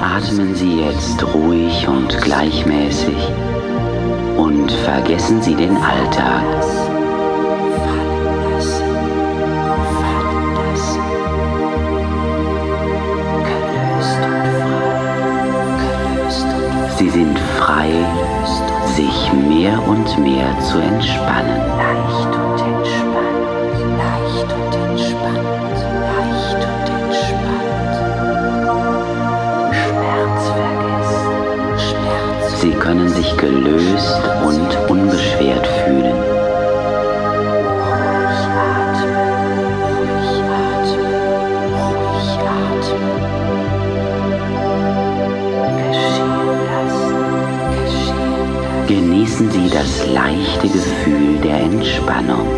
Atmen Sie jetzt ruhig und gleichmäßig und vergessen Sie den Alltag. Sie sind frei, sich mehr und mehr zu entspannen. Leicht und Sie können sich gelöst und unbeschwert fühlen. ruhig atmen, ruhig atmen, ruhig atmen. Geschehen lassen, geschehen lassen. Genießen Sie das leichte Gefühl der Entspannung.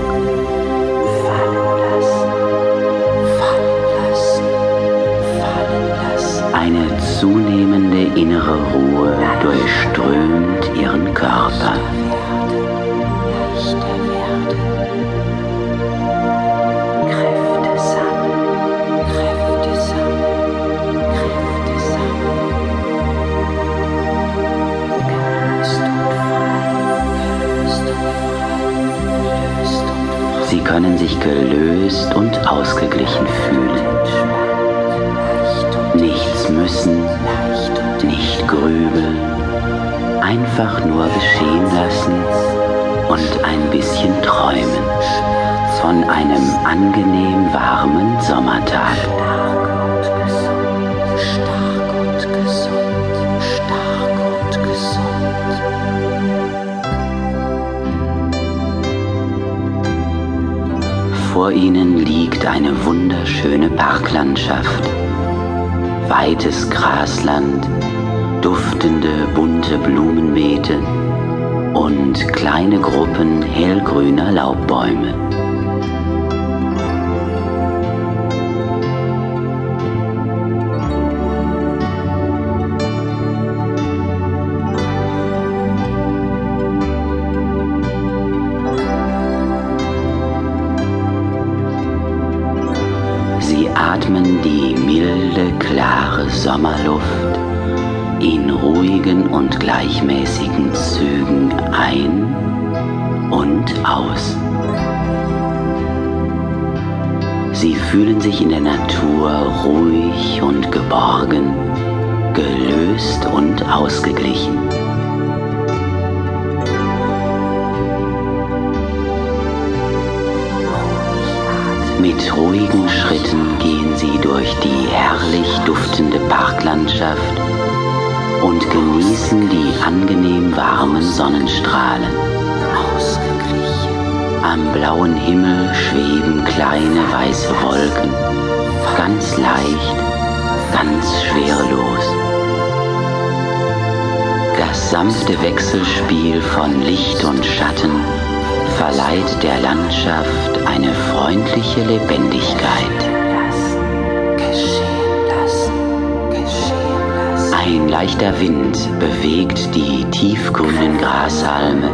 Zunehmende innere Ruhe durchströmt Ihren Körper. Sie können sich gelöst und ausgeglichen fühlen. Nichts müssen, einfach nur geschehen lassen und ein bisschen träumen von einem angenehm warmen Sommertag. Vor Ihnen liegt eine wunderschöne Parklandschaft. Weites Grasland, duftende bunte Blumenbeete und kleine Gruppen hellgrüner Laubbäume. Sie atmen die milde, klare Sommerluft in ruhigen und gleichmäßigen Zügen ein und aus. Sie fühlen sich in der Natur ruhig und geborgen, gelöst und ausgeglichen. Mit ruhigen Schritten gehen sie durch die herrlich duftende Parklandschaft und genießen die angenehm warmen Sonnenstrahlen. Am blauen Himmel schweben kleine weiße Wolken, ganz leicht, ganz schwerelos. Das sanfte Wechselspiel von Licht und Schatten verleiht der Landschaft eine freundliche Lebendigkeit. Ein leichter Wind bewegt die tiefgrünen Grashalme,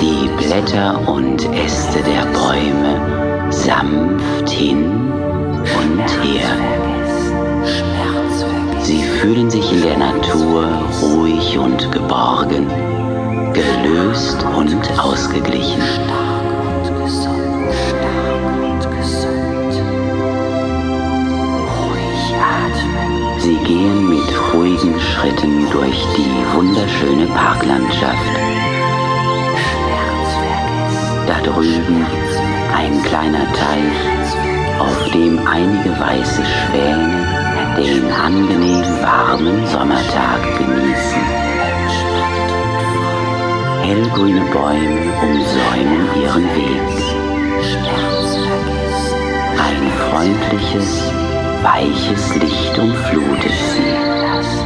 die Blätter und Äste der Bäume sanft hin und her. Sie fühlen sich in der Natur ruhig und geborgen, gelöst und ausgeglichen. Sie gehen mit ruhigen Schritten durch die wunderschöne Parklandschaft. Da drüben ein kleiner Teich, auf dem einige weiße Schwäne den angenehm warmen Sommertag genießen. Hellgrüne Bäume umsäumen ihren Weg. Ein freundliches, weiches Licht umflutet sie.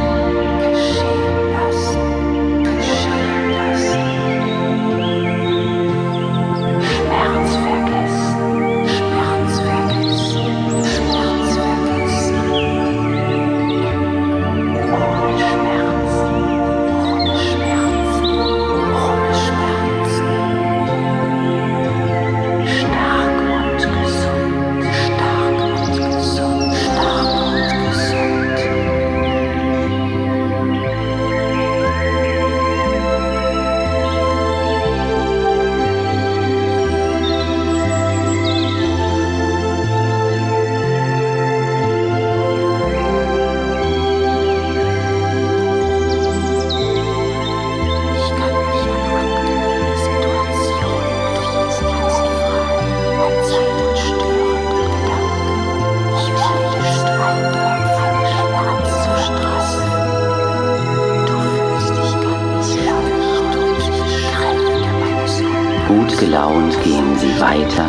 Erstaunt gehen sie weiter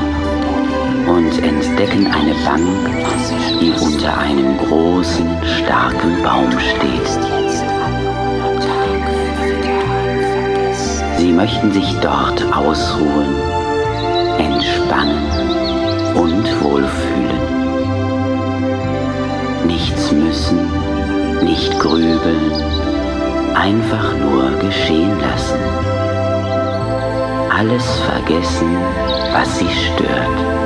und entdecken eine Bank, die unter einem großen, starken Baum steht. Sie möchten sich dort ausruhen, entspannen und wohlfühlen. Nichts müssen, nicht grübeln, einfach nur geschehen lassen. Alles vergessen, was sie stört.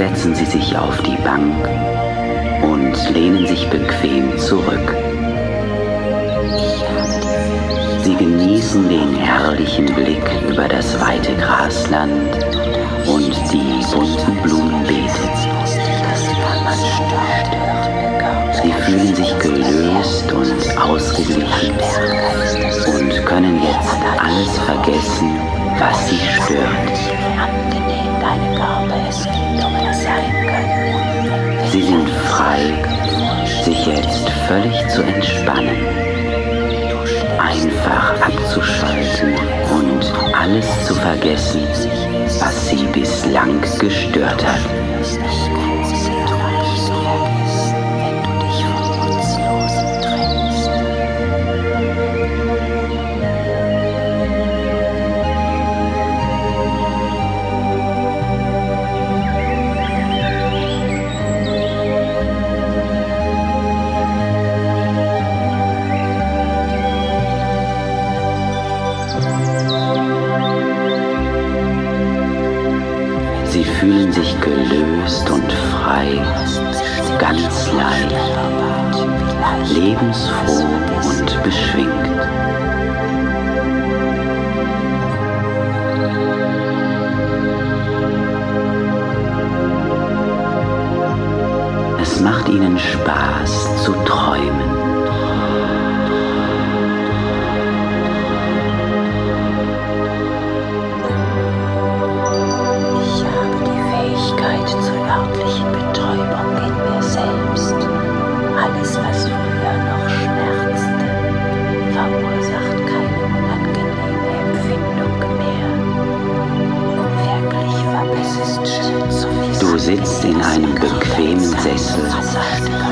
Setzen Sie sich auf die Bank und lehnen sich bequem zurück. Sie genießen den herrlichen Blick über das weite Grasland und die bunten Blumenbeete. Sie fühlen sich gelöst und ausgeglichen und können jetzt alles vergessen, was sie stört. Sie sind frei, sich jetzt völlig zu entspannen, einfach abzuschalten und alles zu vergessen, was sie bislang gestört hat. Du sitzt in einem bequemen Sessel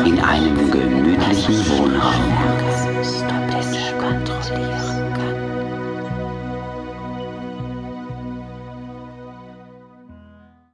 in einem gemütlichen Wohnraum.